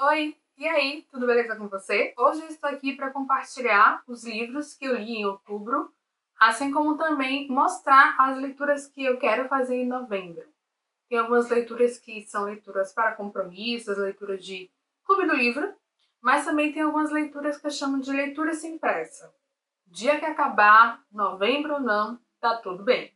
Oi, e aí, tudo beleza com você? Hoje eu estou aqui para compartilhar os livros que eu li em outubro, assim como também mostrar as leituras que eu quero fazer em novembro. Tem algumas leituras que são leituras para compromissos, leituras de clube do livro, mas também tem algumas leituras que eu chamo de leitura sem pressa. Dia que acabar, novembro ou não, tá tudo bem.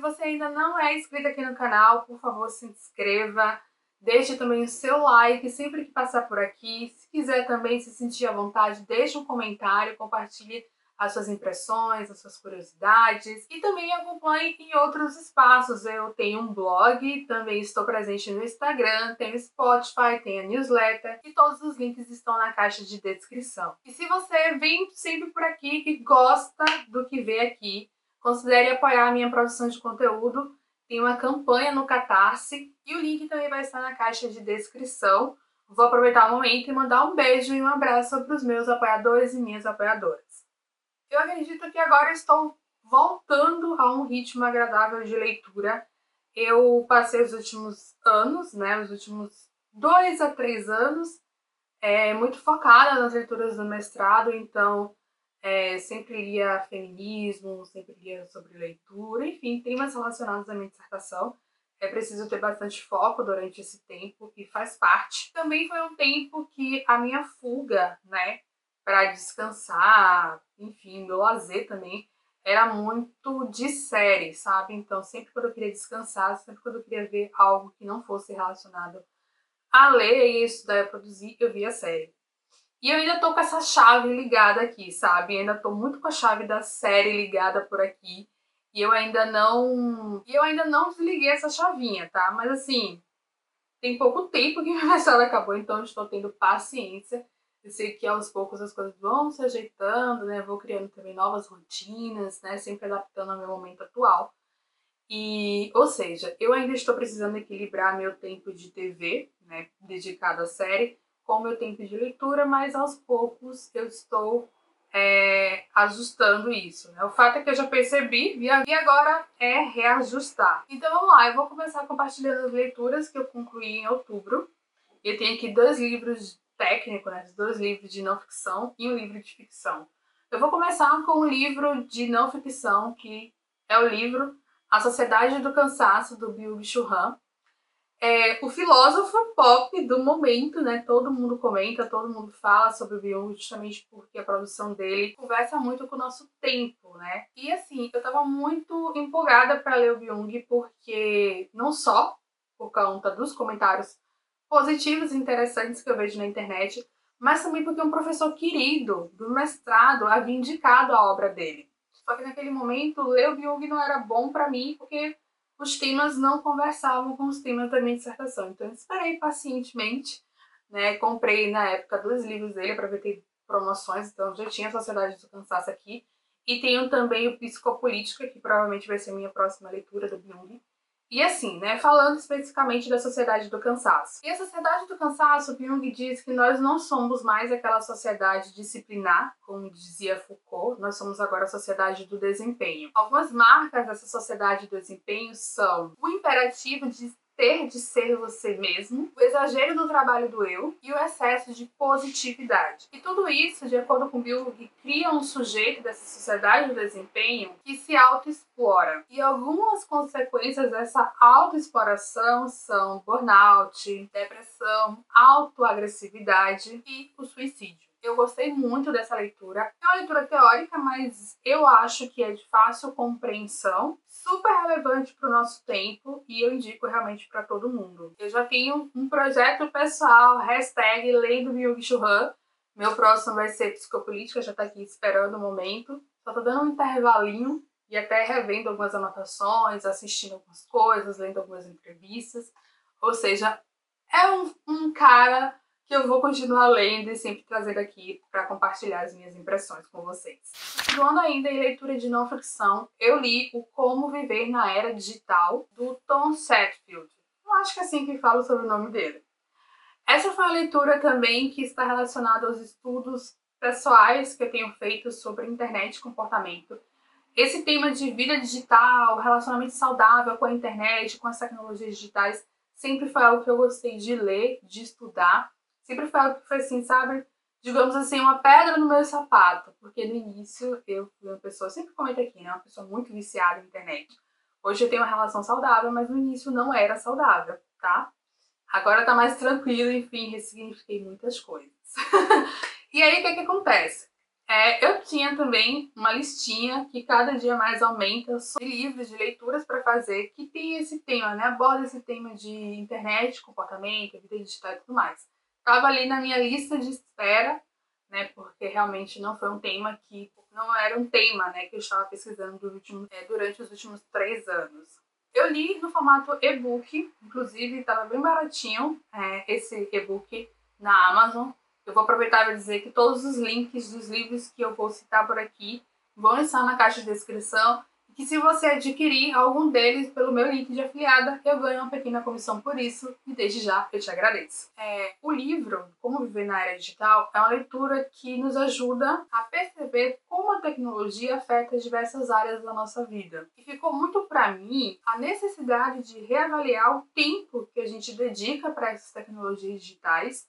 Se você ainda não é inscrito aqui no canal, por favor se inscreva. Deixe também o seu like sempre que passar por aqui. Se quiser também se sentir à vontade, deixe um comentário, compartilhe as suas impressões, as suas curiosidades e também acompanhe em outros espaços. Eu tenho um blog, também estou presente no Instagram, tenho Spotify, tenho a newsletter e todos os links estão na caixa de descrição. E se você vem sempre por aqui e gosta do que vê aqui, Considere apoiar a minha produção de conteúdo. Tem uma campanha no Catarse e o link também vai estar na caixa de descrição. Vou aproveitar o momento e mandar um beijo e um abraço para os meus apoiadores e minhas apoiadoras. Eu acredito que agora estou voltando a um ritmo agradável de leitura. Eu passei os últimos anos, né, os últimos dois a três anos, é, muito focada nas leituras do mestrado, então é, sempre lia feminismo, sempre lia sobre leitura, enfim, temas relacionados à minha dissertação. É preciso ter bastante foco durante esse tempo e faz parte. Também foi um tempo que a minha fuga, né, para descansar, enfim, meu lazer também, era muito de série, sabe? Então, sempre quando eu queria descansar, sempre quando eu queria ver algo que não fosse relacionado a ler e estudar e produzir, eu via série. E eu ainda tô com essa chave ligada aqui, sabe? ainda tô muito com a chave da série ligada por aqui. E eu ainda não. E eu ainda não desliguei essa chavinha, tá? Mas assim, tem pouco tempo que minha mestrado acabou, então eu estou tendo paciência. Eu sei que aos poucos as coisas vão se ajeitando, né? Vou criando também novas rotinas, né? Sempre adaptando ao meu momento atual. E, ou seja, eu ainda estou precisando equilibrar meu tempo de TV, né? Dedicado à série, com o meu tempo de leitura, mas aos poucos eu estou é, ajustando isso. Né? O fato é que eu já percebi e agora é reajustar. Então vamos lá, eu vou começar compartilhando as leituras que eu concluí em outubro. Eu tenho aqui dois livros técnicos, né? dois livros de não ficção e um livro de ficção. Eu vou começar com um livro de não ficção, que é o livro A Sociedade do Cansaço, do Bill Churran é o filósofo pop do momento, né? Todo mundo comenta, todo mundo fala sobre o Byung justamente porque a produção dele conversa muito com o nosso tempo, né? E assim, eu tava muito empolgada para ler o Byung porque não só por conta dos comentários positivos e interessantes que eu vejo na internet, mas também porque um professor querido do mestrado havia indicado a obra dele. Só que naquele momento, ler o Byung não era bom para mim porque os temas não conversavam com os temas da minha dissertação. Então eu esperei pacientemente, né? Comprei na época dois livros dele ter promoções, então já tinha a Sociedade do Cansaço aqui. E tenho também o Psicopolítica, que provavelmente vai ser minha próxima leitura do Byung. E assim, né, falando especificamente da sociedade do cansaço. E a sociedade do cansaço, Jung diz que nós não somos mais aquela sociedade disciplinar, como dizia Foucault, nós somos agora a sociedade do desempenho. Algumas marcas dessa sociedade do desempenho são o imperativo de ter de ser você mesmo, o exagero do trabalho do eu e o excesso de positividade. E tudo isso, de acordo com Bill, cria um sujeito dessa sociedade do desempenho que se autoexplora. E algumas consequências dessa autoexploração são burnout, depressão, autoagressividade e o suicídio. Eu gostei muito dessa leitura. É uma leitura teórica, mas eu acho que é de fácil compreensão, super relevante para o nosso tempo e eu indico realmente para todo mundo. Eu já tenho um projeto pessoal, hashtag Byung Chul Meu próximo vai ser Psicopolítica, já está aqui esperando o momento. Só tô dando um intervalinho e até revendo algumas anotações, assistindo algumas coisas, lendo algumas entrevistas. Ou seja, é um, um cara que eu vou continuar lendo e sempre trazendo aqui para compartilhar as minhas impressões com vocês. Continuando ainda em leitura de não ficção, eu li o Como Viver na Era Digital, do Tom Setfield. Eu acho que é assim que falo sobre o nome dele. Essa foi uma leitura também que está relacionada aos estudos pessoais que eu tenho feito sobre internet e comportamento. esse tema de vida digital, relacionamento saudável com a internet, com as tecnologias digitais, sempre foi algo que eu gostei de ler, de estudar. Sempre foi algo que foi assim, sabe? Digamos assim, uma pedra no meu sapato. Porque no início eu fui uma pessoa, sempre comento aqui, né? Uma pessoa muito viciada na internet. Hoje eu tenho uma relação saudável, mas no início não era saudável, tá? Agora tá mais tranquilo, enfim, ressignifiquei muitas coisas. e aí, o que que acontece? É, eu tinha também uma listinha que cada dia mais aumenta sobre livros de leituras para fazer que tem esse tema, né? Aborda esse tema de internet, comportamento, vida digital e tudo mais. Tava ali na minha lista de espera, né? Porque realmente não foi um tema que não era um tema, né? Que eu estava pesquisando último, é, durante os últimos três anos. Eu li no formato e-book, inclusive estava bem baratinho é, esse e-book na Amazon. Eu vou aproveitar para dizer que todos os links dos livros que eu vou citar por aqui vão estar na caixa de descrição que se você adquirir algum deles pelo meu link de afiliada, eu ganho uma pequena comissão por isso e desde já eu te agradeço. É, o livro Como Viver na Era Digital é uma leitura que nos ajuda a perceber como a tecnologia afeta diversas áreas da nossa vida. E ficou muito para mim a necessidade de reavaliar o tempo que a gente dedica para essas tecnologias digitais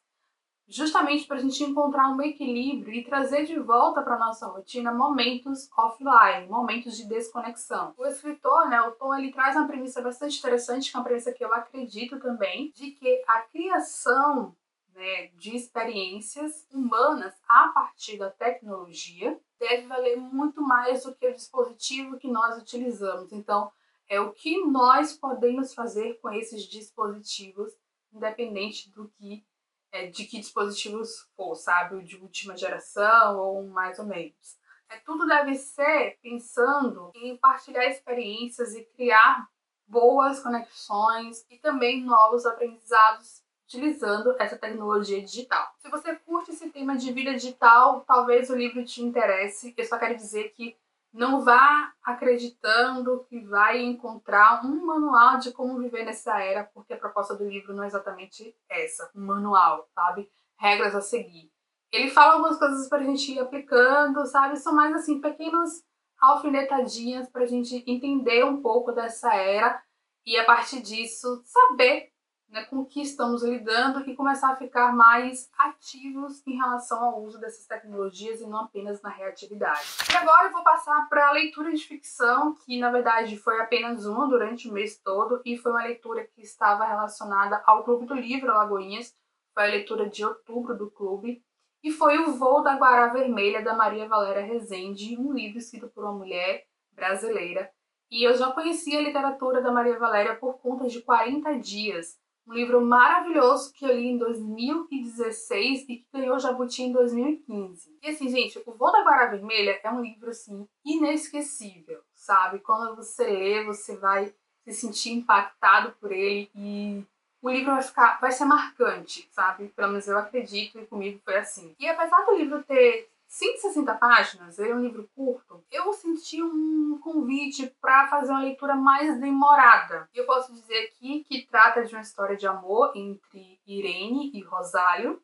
justamente para a gente encontrar um equilíbrio e trazer de volta para nossa rotina momentos offline, momentos de desconexão. O escritor, né, o Tom, ele traz uma premissa bastante interessante, que é uma premissa que eu acredito também, de que a criação né, de experiências humanas a partir da tecnologia deve valer muito mais do que o dispositivo que nós utilizamos. Então, é o que nós podemos fazer com esses dispositivos, independente do que é, de que dispositivos for, sabe? O de última geração ou mais ou menos. É, tudo deve ser pensando em partilhar experiências e criar boas conexões e também novos aprendizados utilizando essa tecnologia digital. Se você curte esse tema de vida digital, talvez o livro te interesse. Eu só quero dizer que não vá acreditando que vai encontrar um manual de como viver nessa era, porque a proposta do livro não é exatamente essa, um manual, sabe? Regras a seguir. Ele fala algumas coisas pra gente ir aplicando, sabe? São mais assim, pequenas alfinetadinhas pra gente entender um pouco dessa era e a partir disso saber né, com o que estamos lidando e começar a ficar mais ativos em relação ao uso dessas tecnologias e não apenas na reatividade. E agora eu vou passar para a leitura de ficção, que na verdade foi apenas uma durante o mês todo e foi uma leitura que estava relacionada ao Clube do Livro Alagoinhas, foi a leitura de outubro do clube, e foi O Voo da Guará Vermelha, da Maria Valéria Rezende, um livro escrito por uma mulher brasileira. E eu já conhecia a literatura da Maria Valéria por conta de 40 dias, um livro maravilhoso que eu li em 2016 e que ganhou Jabuti em 2015. E assim, gente, O Voo da Guará Vermelha é um livro, assim, inesquecível, sabe? Quando você lê, você vai se sentir impactado por ele e o livro vai ficar, vai ser marcante, sabe? Pelo menos eu acredito e comigo foi assim. E apesar do livro ter 160 páginas, ele é um livro curto, eu senti um convite para fazer uma leitura mais demorada. E eu posso dizer aqui que trata de uma história de amor entre Irene e Rosário,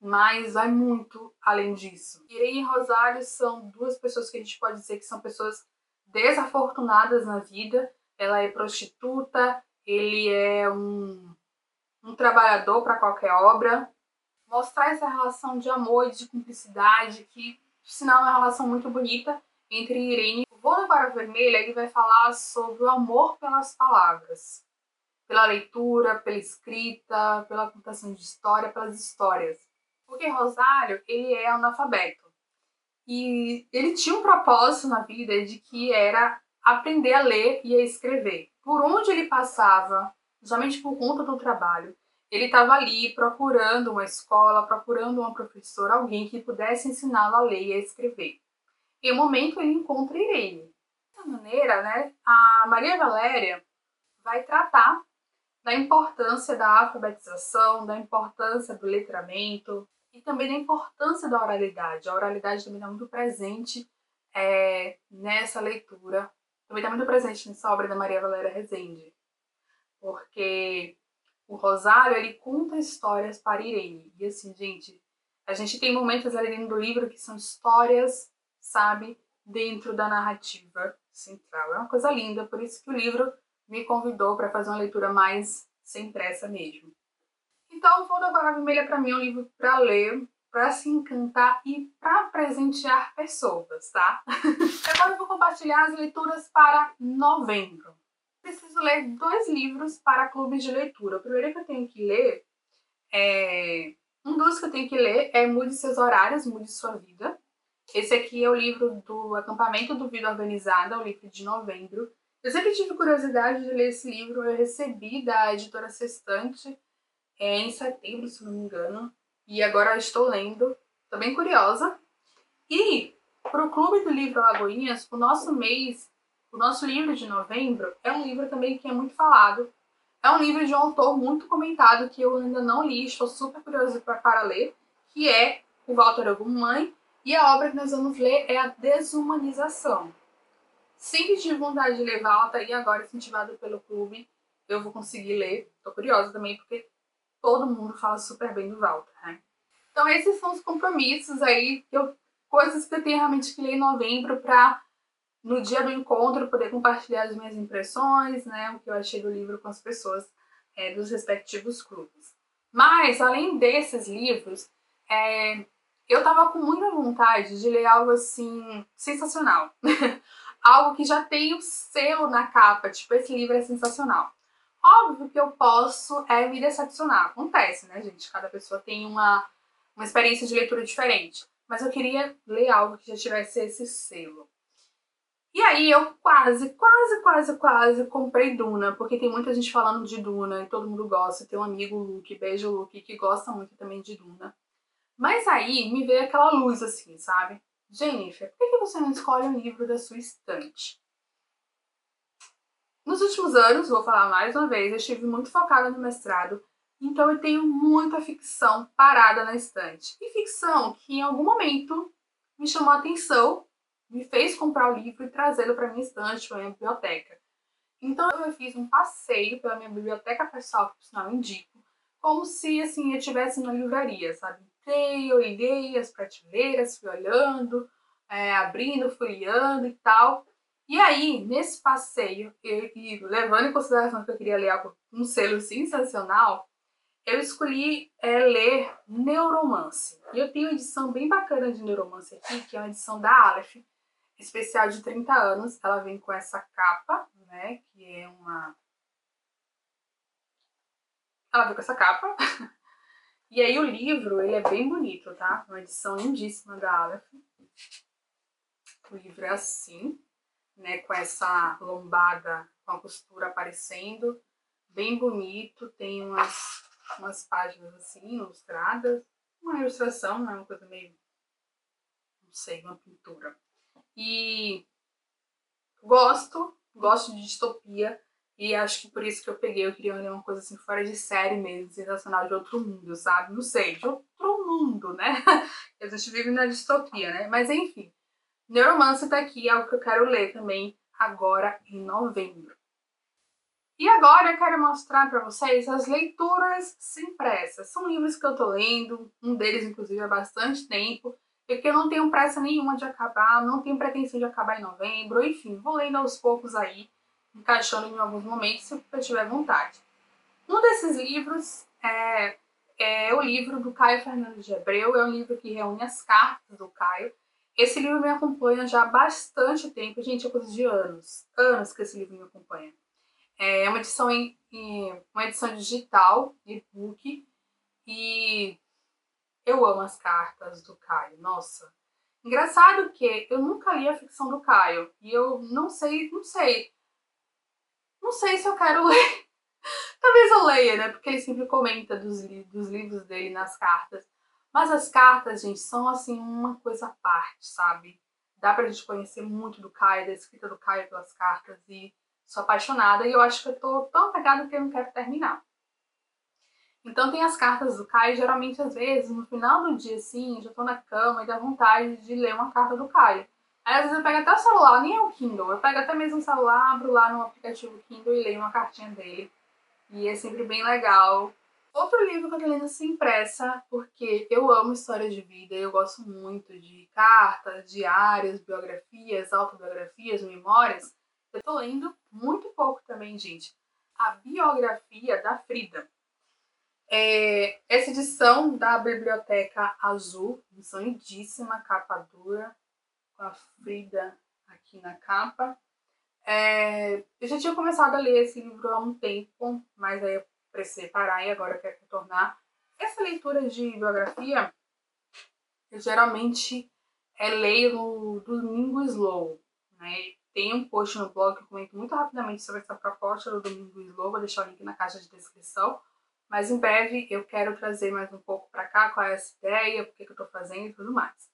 mas vai muito além disso. Irene e Rosário são duas pessoas que a gente pode dizer que são pessoas desafortunadas na vida. Ela é prostituta, ele é um, um trabalhador para qualquer obra, mostrar essa relação de amor e de cumplicidade, que, sinal, é uma relação muito bonita entre Irene. O Voo na Vara Vermelha ele vai falar sobre o amor pelas palavras, pela leitura, pela escrita, pela contação de história, pelas histórias. Porque Rosário, ele é analfabeto. E ele tinha um propósito na vida de que era aprender a ler e a escrever. Por onde ele passava, justamente por conta do trabalho, ele estava ali procurando uma escola, procurando uma professora, alguém que pudesse ensiná-lo a ler e a escrever. Em um momento ele encontra Irene. Dessa maneira, né, a Maria Valéria vai tratar da importância da alfabetização, da importância do letramento e também da importância da oralidade. A oralidade também está muito presente é, nessa leitura, também está muito presente nessa obra da Maria Valéria Rezende, porque o Rosário, ele conta histórias para Irene. E assim, gente, a gente tem momentos ali dentro do livro que são histórias, sabe, dentro da narrativa central. É uma coisa linda, por isso que o livro me convidou para fazer uma leitura mais sem pressa mesmo. Então, Voo da Guarda Vermelha para mim é um livro para ler, para se encantar e para presentear pessoas, tá? Agora eu vou compartilhar as leituras para novembro. Preciso ler dois livros para clubes de leitura. O primeiro que eu tenho que ler é. Um dos que eu tenho que ler é Mude Seus Horários, Mude Sua Vida. Esse aqui é o livro do Acampamento do Vida Organizada, o livro de novembro. Eu sempre tive curiosidade de ler esse livro, eu recebi da editora Sextante é, em setembro, se não me engano, e agora estou lendo, estou bem curiosa. E para o Clube do Livro Alagoinhas, o nosso mês, o nosso livro de novembro, é um livro também que é muito falado. É um livro de um autor muito comentado que eu ainda não li, estou super curiosa para ler, que é o Walter Ogumãe, e a obra que nós vamos ler é a Desumanização. Sempre tive vontade de ler Walter e agora, incentivado pelo clube, eu vou conseguir ler. Estou curiosa também, porque todo mundo fala super bem do Walter, né? Então esses são os compromissos aí, eu, coisas que eu tenho realmente que ler em novembro para no dia do encontro poder compartilhar as minhas impressões, né, o que eu achei do livro com as pessoas é, dos respectivos clubes. Mas além desses livros, é, eu tava com muita vontade de ler algo assim sensacional. algo que já tem o selo na capa, tipo, esse livro é sensacional. Óbvio que eu posso é, me decepcionar. Acontece, né, gente? Cada pessoa tem uma, uma experiência de leitura diferente. Mas eu queria ler algo que já tivesse esse selo. E aí eu quase, quase, quase, quase comprei Duna, porque tem muita gente falando de Duna e todo mundo gosta. Tem um amigo, Luke, beijo Luke, que gosta muito também de Duna. Mas aí me veio aquela luz assim, sabe? Jennifer, por que você não escolhe um livro da sua estante? Nos últimos anos, vou falar mais uma vez, eu estive muito focada no mestrado, então eu tenho muita ficção parada na estante. E ficção que em algum momento me chamou a atenção, me fez comprar o livro e trazê-lo para minha estante, para minha biblioteca. Então eu fiz um passeio pela minha biblioteca pessoal, que por sinal indico, como se assim eu estivesse na livraria, sabe? Entrei, eu olhei as prateleiras, fui olhando, é, abrindo, folheando e tal. E aí, nesse passeio, e, e levando em consideração que eu queria ler algo, um selo sensacional, eu escolhi é, ler Neuromance. E eu tenho uma edição bem bacana de Neuromance aqui, que é uma edição da Aleph, especial de 30 anos. Ela vem com essa capa, né, que é uma... Ela vem com essa capa. e aí o livro, ele é bem bonito, tá? Uma edição lindíssima da Aleph. O livro é assim né, com essa lombada, com a costura aparecendo, bem bonito, tem umas, umas páginas assim, ilustradas, uma ilustração, né, uma coisa meio, não sei, uma pintura. E gosto, gosto de distopia, e acho que por isso que eu peguei, eu queria ler uma coisa assim fora de série mesmo, sensacional, de outro mundo, sabe? Não sei, de outro mundo, né? A gente vive na distopia, né? Mas enfim, Neuromancer tá aqui, é algo que eu quero ler também agora em novembro. E agora eu quero mostrar para vocês as leituras sem pressa. São livros que eu tô lendo, um deles inclusive há bastante tempo, e que eu não tenho pressa nenhuma de acabar, não tenho pretensão de acabar em novembro, enfim, vou lendo aos poucos aí, encaixando em alguns momentos se eu tiver vontade. Um desses livros é, é o livro do Caio Fernandes de Abreu, é um livro que reúne as cartas do Caio, esse livro me acompanha já há bastante tempo, gente, é coisa de anos, anos que esse livro me acompanha. É uma edição em, em uma edição digital, e-book, e eu amo as cartas do Caio, nossa. Engraçado que eu nunca li a ficção do Caio, e eu não sei, não sei, não sei se eu quero ler. Talvez eu leia, né, porque ele sempre comenta dos, dos livros dele nas cartas. Mas as cartas, gente, são assim uma coisa à parte, sabe? Dá pra gente conhecer muito do Caio, da escrita do Caio pelas cartas e sou apaixonada e eu acho que eu tô tão apegada que eu não quero terminar. Então tem as cartas do Caio, geralmente às vezes no final do dia assim, já tô na cama e dá vontade de ler uma carta do Caio. Aí às vezes eu pego até o celular, nem é o Kindle, eu pego até mesmo o celular, abro lá no aplicativo Kindle e leio uma cartinha dele. E é sempre bem legal Outro livro que eu tô lendo sem pressa, porque eu amo história de vida, eu gosto muito de cartas, diários, biografias, autobiografias, memórias. Eu tô lendo muito pouco também, gente. A biografia da Frida. É, essa edição da Biblioteca Azul, edição lindíssima, capa dura, com a Frida aqui na capa. É, eu já tinha começado a ler esse livro há um tempo, mas aí eu precisei parar e agora quero retornar. Essa leitura de biografia, eu geralmente é, leio no Domingo Slow. Né? Tem um post no blog que eu comento muito rapidamente sobre essa proposta do Domingo Slow, vou deixar o link na caixa de descrição. Mas em breve eu quero trazer mais um pouco para cá qual é essa ideia, por que, eu estou fazendo e tudo mais.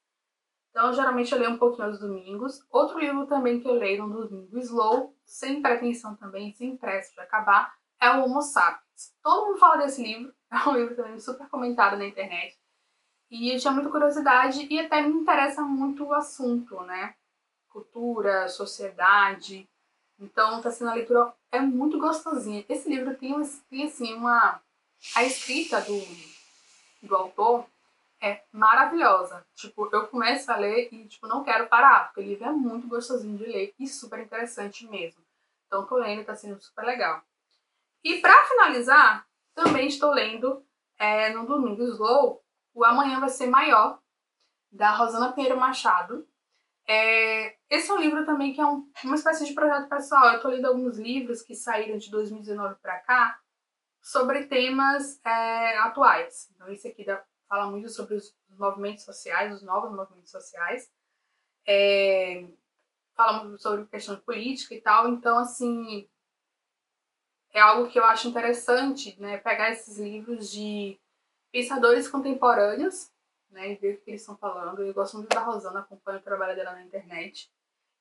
Então, geralmente eu leio um pouquinho aos domingos. Outro livro também que eu leio no domingo slow, sem pretensão também, sem pressa de acabar, é o Homo Sapiens. Todo mundo fala desse livro, é um livro também super comentado na internet. E eu tinha muita curiosidade e até me interessa muito o assunto, né? Cultura, sociedade. Então, tá sendo a leitura é muito gostosinha. Esse livro tem, tem assim, uma... A escrita do, do autor é maravilhosa. Tipo, eu começo a ler e, tipo, não quero parar, porque o livro é muito gostosinho de ler e super interessante mesmo. Então, tô lendo tá sendo super legal. E para finalizar, também estou lendo é, no Domingo Slow, O Amanhã Vai Ser Maior, da Rosana Pinheiro Machado. É, esse é um livro também que é um, uma espécie de projeto pessoal. Eu estou lendo alguns livros que saíram de 2019 para cá sobre temas é, atuais. Então, esse aqui da fala muito sobre os movimentos sociais, os novos movimentos sociais. É, fala muito sobre questão política e tal. Então, assim, é algo que eu acho interessante, né? Pegar esses livros de pensadores contemporâneos, né? E ver o que eles estão falando. Eu gosto muito da Rosana, acompanho o trabalho dela na internet.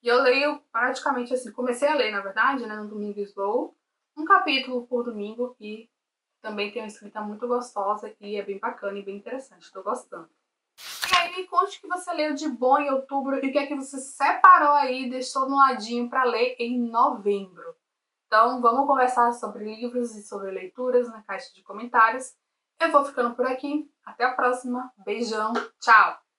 E eu leio praticamente assim, comecei a ler, na verdade, né, no Domingo Slow, um capítulo por domingo e também tem uma escrita muito gostosa e é bem bacana e bem interessante. Estou gostando. E aí me conte o que você leu de bom em outubro e o que é que você separou aí e deixou no ladinho para ler em novembro. Então vamos conversar sobre livros e sobre leituras na caixa de comentários. Eu vou ficando por aqui. Até a próxima. Beijão. Tchau.